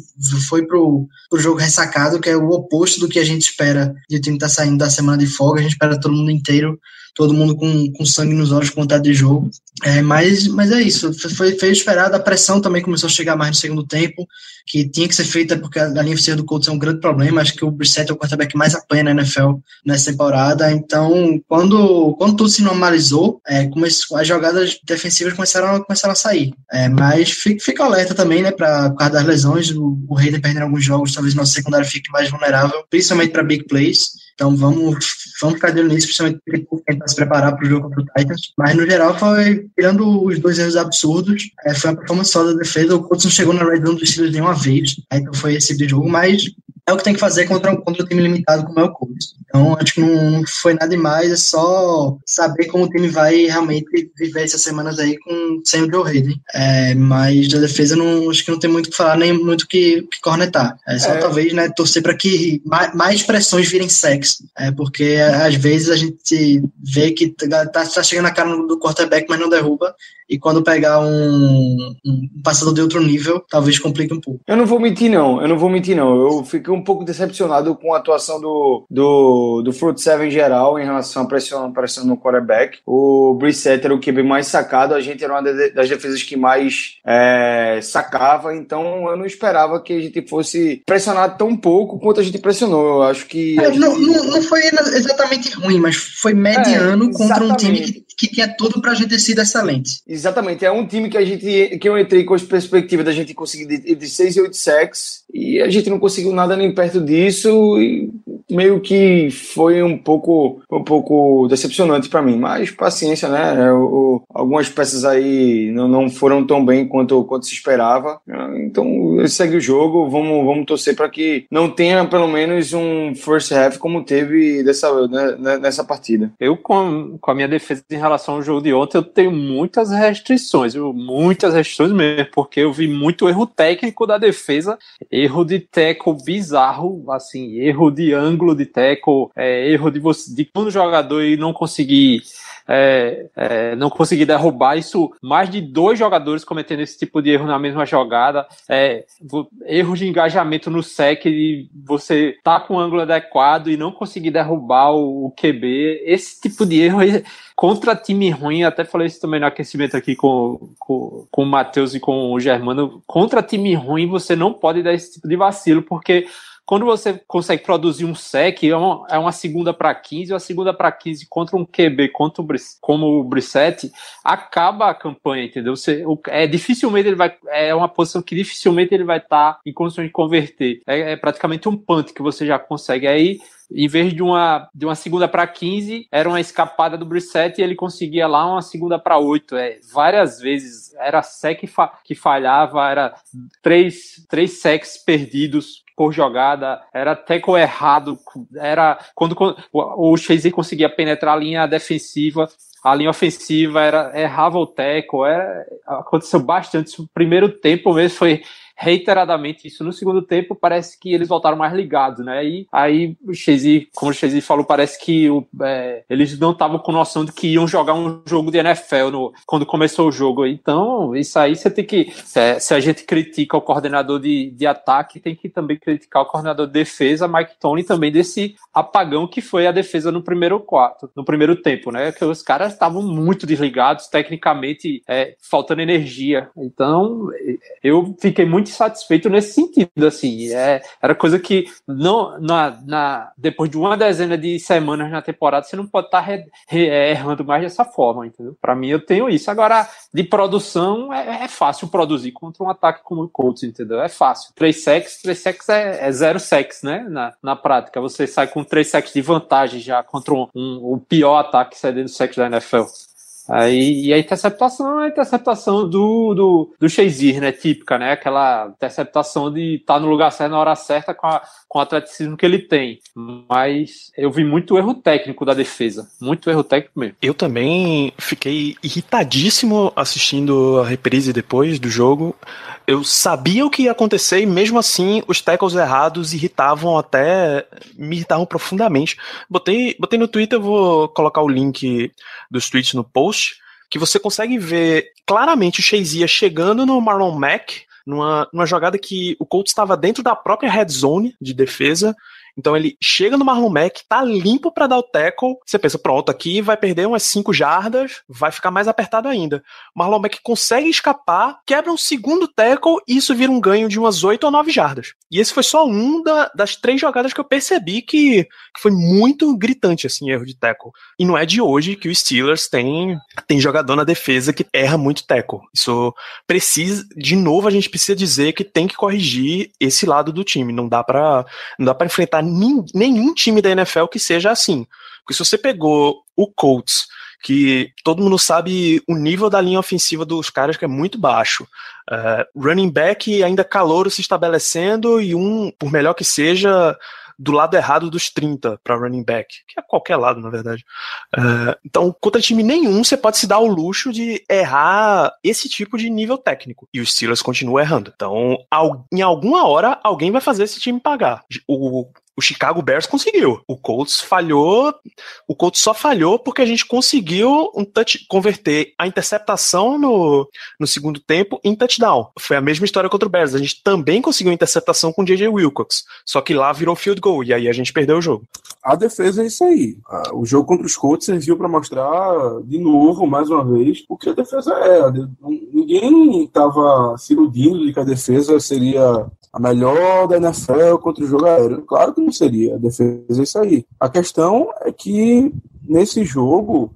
foi pro, pro jogo ressacado, que é o oposto do que a gente espera de o time estar tá saindo da semana de folga. A gente espera todo mundo inteiro todo mundo com, com sangue nos olhos com vontade de jogo. É, mas, mas é isso, foi, foi esperado, a pressão também começou a chegar mais no segundo tempo, que tinha que ser feita porque a linha oficial do Colts é um grande problema, acho que o Brissett é o quarterback mais apanha na NFL nessa temporada, então quando, quando tudo se normalizou, é, começou, as jogadas defensivas começaram, começaram a sair, é, mas fica, fica alerta também, né, para por causa das lesões, o, o Raider perdendo alguns jogos, talvez nosso secundário fique mais vulnerável, principalmente para big plays, então vamos, vamos ficar de olho nisso, principalmente tentar se preparar para o jogo contra o Titans. Mas no geral foi, tirando os dois erros absurdos, é, foi uma performance só da defesa. O Colts não chegou na red zone dos Steelers nenhuma vez, aí então foi esse tipo de jogo, mas é o que tem que fazer contra, contra um time limitado como é o Colts. Então, acho que não foi nada demais, é só saber como o time vai realmente viver essas semanas aí com, sem o Joe Hayden. É, mas da defesa, não, acho que não tem muito o que falar, nem muito o que, que cornetar. É só é. talvez né, torcer para que mais, mais pressões virem sexo. É, porque às vezes a gente vê que tá, tá chegando a cara do quarterback, mas não derruba e quando pegar um, um passador de outro nível, talvez complique um pouco. Eu não vou mentir, não. Eu não vou mentir, não. Eu fiquei um pouco decepcionado com a atuação do, do, do Fruit 7 em geral em relação à pressão, pressão no quarterback. O Brissett era o QB mais sacado, a gente era uma das defesas que mais é, sacava, então eu não esperava que a gente fosse pressionar tão pouco quanto a gente pressionou. Eu acho que. É, gente... não, não, não, foi exatamente ruim, mas foi mediano é, contra um time que, que tinha tudo pra gente ter sido excelente. Exatamente, é um time que a gente que eu entrei com as perspectivas da gente conseguir de, de 6 e 8 sacks e a gente não conseguiu nada nem perto disso e meio que foi um pouco um pouco decepcionante para mim, mas paciência, né? É, o, algumas peças aí não, não foram tão bem quanto, quanto se esperava, então segue o jogo, vamos, vamos torcer para que não tenha pelo menos um first half como teve dessa, né, né, nessa partida. Eu com, com a minha defesa em relação ao jogo de ontem, eu tenho muitas restrições, muitas restrições mesmo, porque eu vi muito erro técnico da defesa, erro de teco bizarro, assim, erro de ângulo de teco, é, erro de você, de quando o jogador não conseguir é, é, não conseguir derrubar isso, mais de dois jogadores cometendo esse tipo de erro na mesma jogada, é, erros de engajamento no sec, de você tá com o ângulo adequado e não conseguir derrubar o, o QB, esse tipo de erro contra time ruim, até falei isso também no aquecimento aqui com, com, com o Matheus e com o Germano, contra time ruim você não pode dar esse tipo de vacilo, porque quando você consegue produzir um sec, é uma, é uma segunda para 15, uma segunda para 15 contra um QB, contra o, como o Brissette, acaba a campanha, entendeu? Você, é, dificilmente ele vai. É uma posição que dificilmente ele vai estar tá em condições de converter. É, é praticamente um punt que você já consegue. Aí em vez de uma, de uma segunda para 15, era uma escapada do Brissett e ele conseguia lá uma segunda para 8. É, várias vezes era sec que falhava, era três, três secs perdidos por jogada, era tackle errado, era quando, quando o Chase conseguia penetrar a linha defensiva, a linha ofensiva era errava o tackle, é, aconteceu bastante. O primeiro tempo mesmo foi reiteradamente isso no segundo tempo, parece que eles voltaram mais ligados, né? E aí o como o Chase falou, parece que o, é, eles não estavam com noção de que iam jogar um jogo de NFL no, quando começou o jogo. Então, isso aí você tem que. Se, se a gente critica o coordenador de, de ataque, tem que também criticar o coordenador de defesa, Mike Tony, também desse apagão que foi a defesa no primeiro quarto, no primeiro tempo, né? Que os caras estavam muito desligados, tecnicamente, é, faltando energia. Então, eu fiquei muito insatisfeito nesse sentido, assim, é, era coisa que não, na, na, depois de uma dezena de semanas na temporada, você não pode estar tá errando mais dessa forma, entendeu? Para mim, eu tenho isso. Agora, de produção, é, é, fácil produzir contra um ataque como o Colts, entendeu? É fácil. Três sacks, três sacks é, é zero sacks, né? Na, na prática, você sai com três sacks de vantagem já contra um, um, o pior ataque cedendo sacks da NFL. Aí, e a interceptação é a interceptação do, do, do Shazier, né? Típica, né? Aquela interceptação de estar tá no lugar certo na hora certa com, a, com o atleticismo que ele tem. Mas eu vi muito erro técnico da defesa. Muito erro técnico mesmo. Eu também fiquei irritadíssimo assistindo a reprise depois do jogo. Eu sabia o que ia acontecer e mesmo assim os tackles errados irritavam até. me irritavam profundamente. Botei, botei no Twitter, vou colocar o link dos tweets no post, que você consegue ver claramente o Shazier chegando no Marlon Mack, numa, numa jogada que o Colts estava dentro da própria red zone de defesa, então ele chega no Marlon Mack, tá limpo para dar o tackle. Você pensa, pronto, aqui vai perder umas 5 jardas, vai ficar mais apertado ainda. Marlon Mack consegue escapar, quebra um segundo tackle e isso vira um ganho de umas 8 ou 9 jardas. E esse foi só um da, das três jogadas que eu percebi que, que, foi muito gritante, assim, erro de tackle. E não é de hoje que o Steelers tem, tem jogador na defesa que erra muito tackle. Isso precisa, de novo, a gente precisa dizer que tem que corrigir esse lado do time. Não dá para não para enfrentar nenhum time da NFL que seja assim. Porque se você pegou o Colts, que todo mundo sabe o nível da linha ofensiva dos caras que é muito baixo. Uh, running back ainda calouro se estabelecendo e um, por melhor que seja, do lado errado dos 30 para running back, que é qualquer lado, na verdade. Uh, então, contra time nenhum, você pode se dar o luxo de errar esse tipo de nível técnico. E os Steelers continuam errando. Então, em alguma hora, alguém vai fazer esse time pagar. O o Chicago Bears conseguiu. O Colts falhou. O Colts só falhou porque a gente conseguiu um touch, converter a interceptação no, no segundo tempo em touchdown. Foi a mesma história contra o Bears. A gente também conseguiu interceptação com o J.J. Wilcox. Só que lá virou field goal e aí a gente perdeu o jogo. A defesa é isso aí. O jogo contra os Colts serviu para mostrar de novo, mais uma vez, o que a defesa é. Ninguém estava se iludindo de que a defesa seria a melhor da NFL contra o jogo aéreo. Claro que não seria, a defesa é isso aí. A questão é que nesse jogo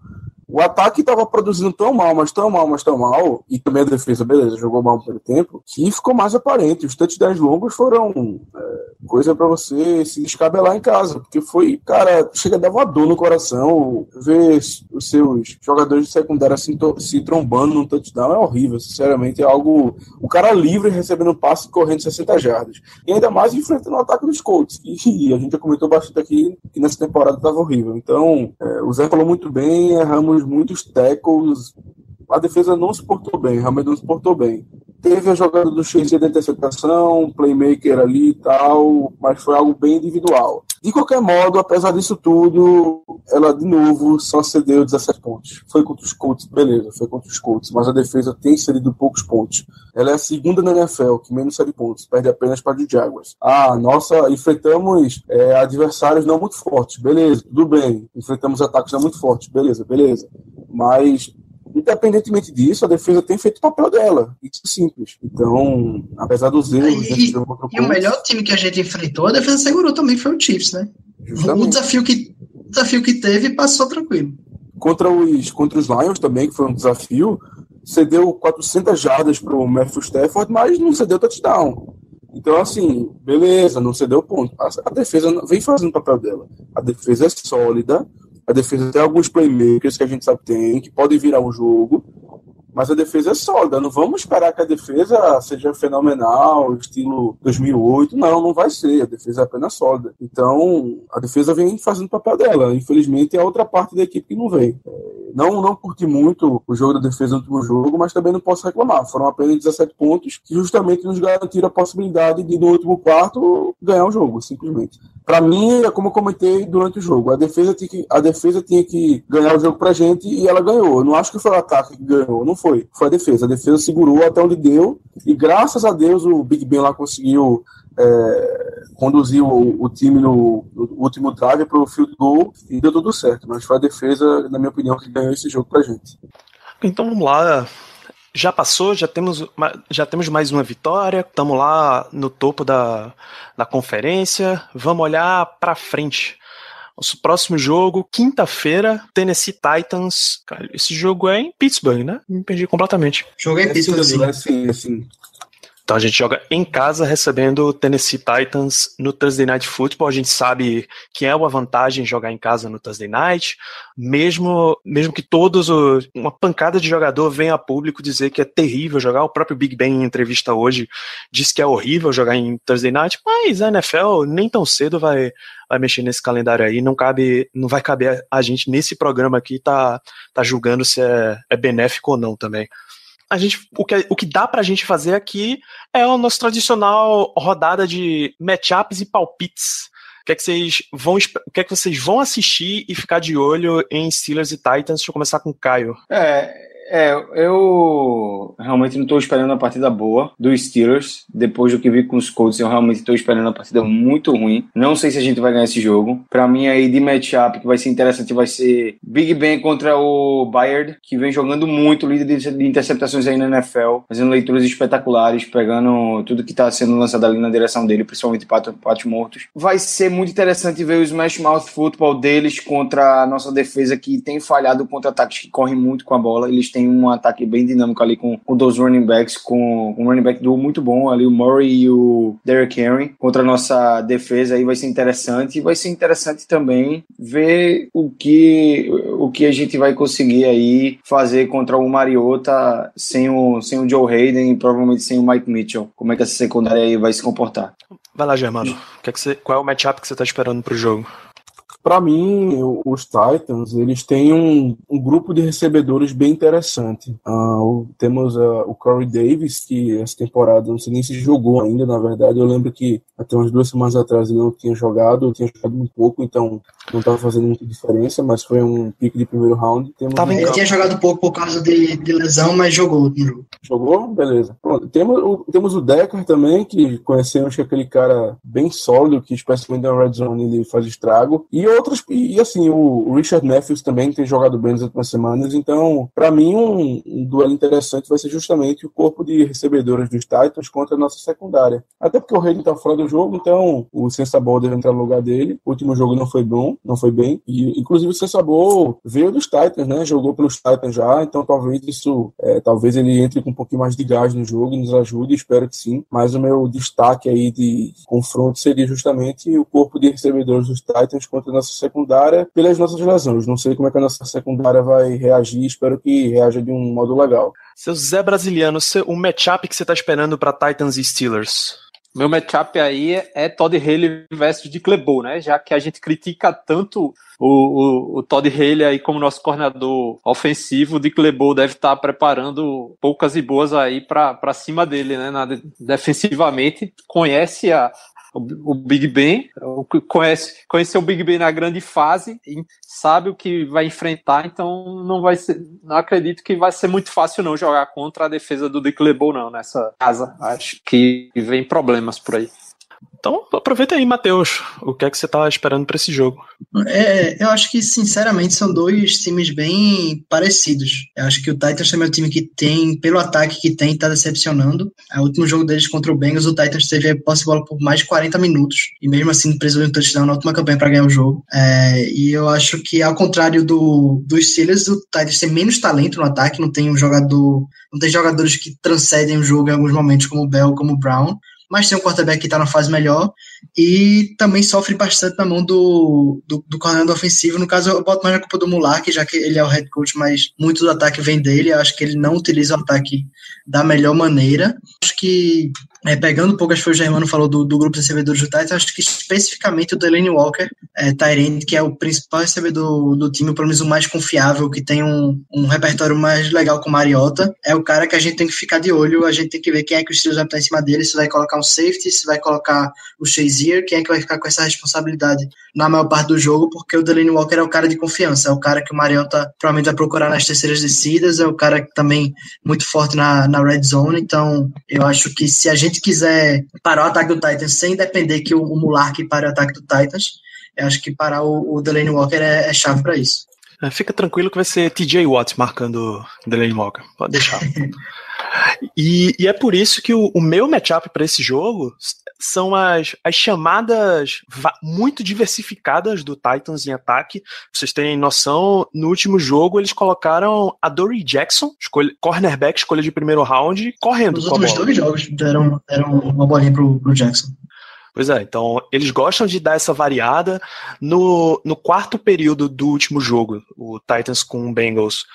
o ataque estava produzindo tão mal, mas tão mal, mas tão mal, e também a defesa, beleza, jogou mal pelo tempo, que ficou mais aparente. Os touchdowns longos foram é, coisa para você se descabelar em casa, porque foi, cara, chega a dar uma dor no coração ver os seus jogadores de secundária se, se trombando num touchdown é horrível, sinceramente, é algo. O cara livre recebendo um passe correndo 60 jardas. E ainda mais enfrentando o ataque dos Colts, e a gente já comentou bastante aqui que nessa temporada estava horrível. Então, é, o Zé falou muito bem, erramos muitos tackles. A defesa não se portou bem, realmente não se portou bem. Teve a jogada do Chase da interceptação, playmaker ali e tal, mas foi algo bem individual. De qualquer modo, apesar disso tudo, ela de novo só cedeu 17 pontos. Foi contra os Colts, beleza, foi contra os Colts, mas a defesa tem cedido poucos pontos. Ela é a segunda na NFL que menos cede pontos, perde apenas para o Jaguars. Ah, nossa, enfrentamos é, adversários não muito fortes, beleza, tudo bem. Enfrentamos ataques não muito fortes, beleza, beleza. Mas independentemente disso, a defesa tem feito o papel dela. Isso é simples. Então, apesar dos erros. E, e, e o melhor time que a gente enfrentou, a defesa segurou também foi o Chiefs, né? Justamente. O desafio que, o desafio que teve passou tranquilo. Contra os, contra os Lions também, que foi um desafio, cedeu 400 jardas para o Matthew Stafford, mas não cedeu touchdown. Então, assim, beleza, não cedeu ponto. A, a defesa vem fazendo o papel dela. A defesa é sólida, a defesa tem alguns playmakers que a gente sabe que tem, que podem virar o jogo, mas a defesa é sólida. Não vamos esperar que a defesa seja fenomenal, estilo 2008. Não, não vai ser. A defesa é apenas sólida. Então, a defesa vem fazendo o papel dela. Infelizmente, é a outra parte da equipe que não vem. Não, não curti muito o jogo da defesa no último jogo, mas também não posso reclamar. Foram apenas 17 pontos que justamente nos garantiram a possibilidade de, no último quarto, ganhar o jogo, simplesmente. Para mim, é como eu comentei durante o jogo, a defesa, tinha que, a defesa tinha que ganhar o jogo pra gente e ela ganhou. Eu não acho que foi o ataque que ganhou, não foi. Foi a defesa. A defesa segurou até onde deu e graças a Deus o Big Ben lá conseguiu é, o, o, time no, no último drive para o field goal e deu tudo certo. Mas foi a defesa, na minha opinião, que ganhou esse jogo para gente. Então vamos lá. Já passou, já temos, já temos mais uma vitória, estamos lá no topo da, da conferência. Vamos olhar para frente. Nosso próximo jogo, quinta-feira, Tennessee Titans. Cara, esse jogo é em Pittsburgh, né? Me perdi completamente. Jogo é em Pittsburgh, sim. É sim, é sim. Então a gente joga em casa recebendo o Tennessee Titans no Thursday Night Football. A gente sabe que é uma vantagem jogar em casa no Thursday Night, mesmo, mesmo que todos, uma pancada de jogador venha a público dizer que é terrível jogar. O próprio Big Ben em entrevista hoje disse que é horrível jogar em Thursday Night, mas a NFL nem tão cedo vai, vai mexer nesse calendário aí. Não cabe, não vai caber a gente nesse programa aqui tá, tá julgando se é, é benéfico ou não também a gente, o, que, o que dá pra gente fazer aqui é a nossa tradicional rodada de matchups e palpites. O que é que vocês vão, o que é que vocês vão assistir e ficar de olho em Steelers e Titans? Deixa eu começar com o Caio. É, é, eu realmente não estou esperando uma partida boa dos Steelers. Depois do que vi com os Colts, eu realmente estou esperando uma partida muito ruim. Não sei se a gente vai ganhar esse jogo. Para mim, aí de matchup que vai ser interessante vai ser Big Ben contra o Bayard, que vem jogando muito, líder de interceptações aí na NFL, fazendo leituras espetaculares, pegando tudo que está sendo lançado ali na direção dele, principalmente patos mortos. Vai ser muito interessante ver o Smash Mouth Football deles contra a nossa defesa que tem falhado contra ataques que correm muito com a bola. Eles tem um ataque bem dinâmico ali com, com dois running backs, com um running back duo muito bom ali, o Murray e o Derrick Henry, contra a nossa defesa aí vai ser interessante e vai ser interessante também ver o que, o que a gente vai conseguir aí fazer contra o Mariota sem o, sem o Joe Hayden e provavelmente sem o Mike Mitchell. Como é que essa secundária aí vai se comportar? Vai lá, Germano. Que é que você, qual é o matchup que você está esperando para o jogo? Para mim, os Titans, eles têm um, um, grupo de recebedores bem interessante. Uh, temos uh, o Corey Davis, que essa temporada, não sei nem se jogou ainda, na verdade. Eu lembro que até umas duas semanas atrás ele não tinha jogado, tinha jogado muito pouco, então não estava fazendo muita diferença, mas foi um pique de primeiro round. Temos tava, um... Ele tinha jogado pouco por causa de, de lesão, mas jogou jogo. Jogou? Beleza. Pronto. Temos, o, temos o Decker também, que conhecemos que é aquele cara bem sólido, que especialmente na Red Zone ele faz estrago. E outros, e assim, o Richard Matthews também tem jogado bem nas últimas semanas, então, para mim, um, um, duelo interessante vai ser justamente o corpo de recebedores dos Titans contra a nossa secundária. Até porque o Rei tá fora do jogo, então o Sensabol deve entrar no lugar dele. O último jogo não foi bom, não foi bem, e inclusive o Sensabol veio dos Titans, né? Jogou pelos Titans já, então talvez isso, é, talvez ele entre com um pouquinho mais de gás no jogo e nos ajude, espero que sim. Mas o meu destaque aí de confronto seria justamente o corpo de recebedores dos Titans contra a nossa secundária pelas nossas lesões. Não sei como é que a nossa secundária vai reagir, espero que reaja de um modo legal. Seu Zé Brasiliano, o matchup que você está esperando para Titans e Steelers? Meu matchup aí é Todd Haley versus de Clebo, né? Já que a gente critica tanto o, o, o Todd Haley aí como nosso coordenador ofensivo, de Clebo deve estar preparando poucas e boas aí para cima dele, né? Na, defensivamente, conhece a, o Big Ben, conhece, conheceu o Big Ben na grande fase, sabe o que vai enfrentar, então não vai ser, não acredito que vai ser muito fácil não jogar contra a defesa do Dick LeBeau não nessa casa. Acho que vem problemas por aí. Então, aproveita aí, Matheus. O que é que você está esperando para esse jogo? É, eu acho que, sinceramente, são dois times bem parecidos. Eu acho que o Titans também é um time que tem, pelo ataque que tem, está decepcionando. O último jogo deles contra o Bengals, o Titans teve a posse de bola por mais de 40 minutos. E mesmo assim, precisou de um touchdown na última campanha para ganhar o jogo. É, e eu acho que, ao contrário do, dos Steelers, o Titans tem menos talento no ataque, não tem um jogador. Não tem jogadores que transcendem o jogo em alguns momentos, como o Bell, como o Brown mas tem um quarterback que está na fase melhor e também sofre bastante na mão do, do, do coordenador ofensivo. No caso, eu boto mais na culpa do Mulak, já que ele é o head coach, mas muito do ataque vem dele. Eu acho que ele não utiliza o ataque da melhor maneira. Acho que é, pegando um pouco, acho que o Germano falou do, do grupo de recebedores do Titans, acho que especificamente o Delaney Walker, é, Tyrant, que é o principal recebedor do time, pelo menos o mais confiável, que tem um, um repertório mais legal com o Mariota, é o cara que a gente tem que ficar de olho, a gente tem que ver quem é que o Steelers vai estar em cima dele, se vai colocar um safety, se vai colocar o Shazier, quem é que vai ficar com essa responsabilidade na maior parte do jogo, porque o Delaney Walker é o cara de confiança, é o cara que o Mariota provavelmente vai procurar nas terceiras descidas, é o cara que também muito forte na, na red zone, então eu acho que se a gente gente quiser parar o ataque do Titans sem depender que o, o Mulark pare o ataque do Titans, eu acho que parar o, o Delaney Walker é, é chave para isso. É, Fica tranquilo que vai ser TJ Watt marcando Delaney Walker. Pode deixar. E, e é por isso que o, o meu matchup para esse jogo são as, as chamadas muito diversificadas do Titans em ataque. Pra vocês terem noção, no último jogo eles colocaram a Dory Jackson, escolha, cornerback, escolha de primeiro round, correndo a últimos dois jogos deram, deram uma bolinha pro, pro Jackson. Pois é, então eles gostam de dar essa variada. No, no quarto período do último jogo, o Titans com o Bengals,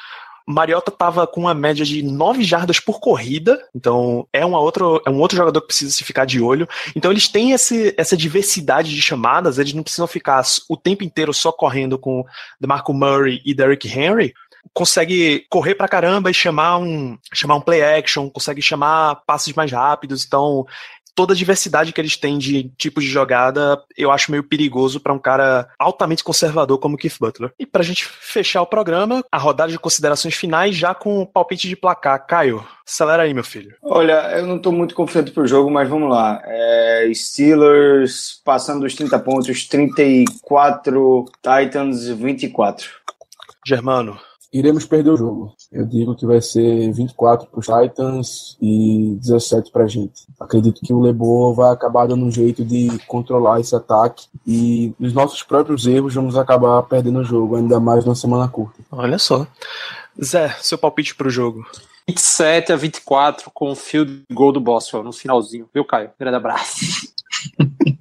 Mariota estava com uma média de 9 jardas por corrida, então é, uma outra, é um outro jogador que precisa se ficar de olho. Então eles têm esse, essa diversidade de chamadas, eles não precisam ficar o tempo inteiro só correndo com DeMarco Murray e Derrick Henry. Consegue correr pra caramba e chamar um, chamar um play action, consegue chamar passes mais rápidos, então toda a diversidade que eles têm de tipos de jogada, eu acho meio perigoso para um cara altamente conservador como o Keith Butler. E pra gente fechar o programa, a rodada de considerações finais já com o palpite de placar. Caio, acelera aí, meu filho. Olha, eu não estou muito confiante pro jogo, mas vamos lá. É, Steelers passando dos 30 pontos, 34, Titans 24. Germano, Iremos perder o jogo. Eu digo que vai ser 24 para os Titans e 17 para a gente. Acredito que o Lebo vai acabar dando um jeito de controlar esse ataque e nos nossos próprios erros vamos acabar perdendo o jogo, ainda mais numa semana curta. olha só. Zé, seu palpite pro jogo. 27 a 24 com o field goal do Boswell no finalzinho. Viu, Caio? Grande abraço.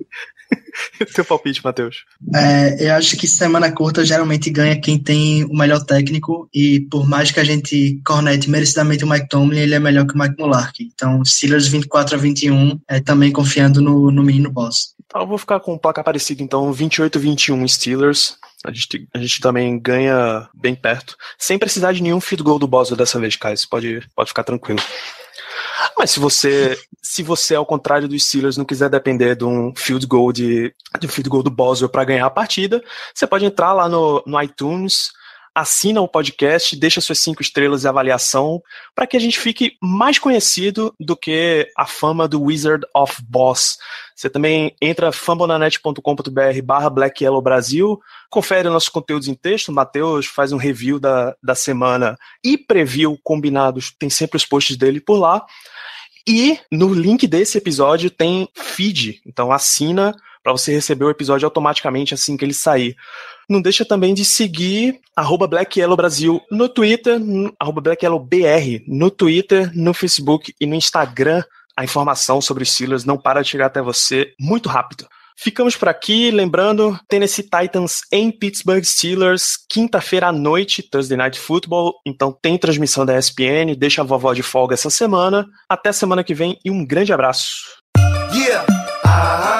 Seu palpite, Matheus. É, eu acho que semana curta geralmente ganha quem tem o melhor técnico e por mais que a gente cornete merecidamente o Mike Tomlin, ele é melhor que o Mike Mularkey. Então, Steelers 24 a 21, é, também confiando no, no menino boss. Então, eu vou ficar com um placar parecido, então 28-21 Steelers. A gente, a gente também ganha bem perto. Sem precisar de nenhum field goal do Boswell dessa vez, Caio. Você pode, pode ficar tranquilo. Mas se você, se você, ao contrário dos Steelers, não quiser depender de um field goal de, de um field goal do Boswell para ganhar a partida, você pode entrar lá no, no iTunes, assina o podcast, deixa suas cinco estrelas de avaliação, para que a gente fique mais conhecido do que a fama do Wizard of Boss. Você também entra fambonanet.com.br barra Black Yellow Brasil, confere nossos conteúdos em texto, o Matheus faz um review da, da semana e preview combinados, tem sempre os posts dele por lá. E no link desse episódio tem feed, então assina para você receber o episódio automaticamente assim que ele sair. Não deixa também de seguir arroba Black Yellow Brasil no Twitter, no- arroba Black Yellow BR no Twitter, no Facebook e no Instagram. A informação sobre os Steelers não para de chegar até você muito rápido. Ficamos por aqui, lembrando, Tennessee Titans em Pittsburgh Steelers, quinta-feira à noite, Thursday Night Football, então tem transmissão da ESPN, deixa a vovó de folga essa semana. Até semana que vem e um grande abraço. Yeah, uh-huh,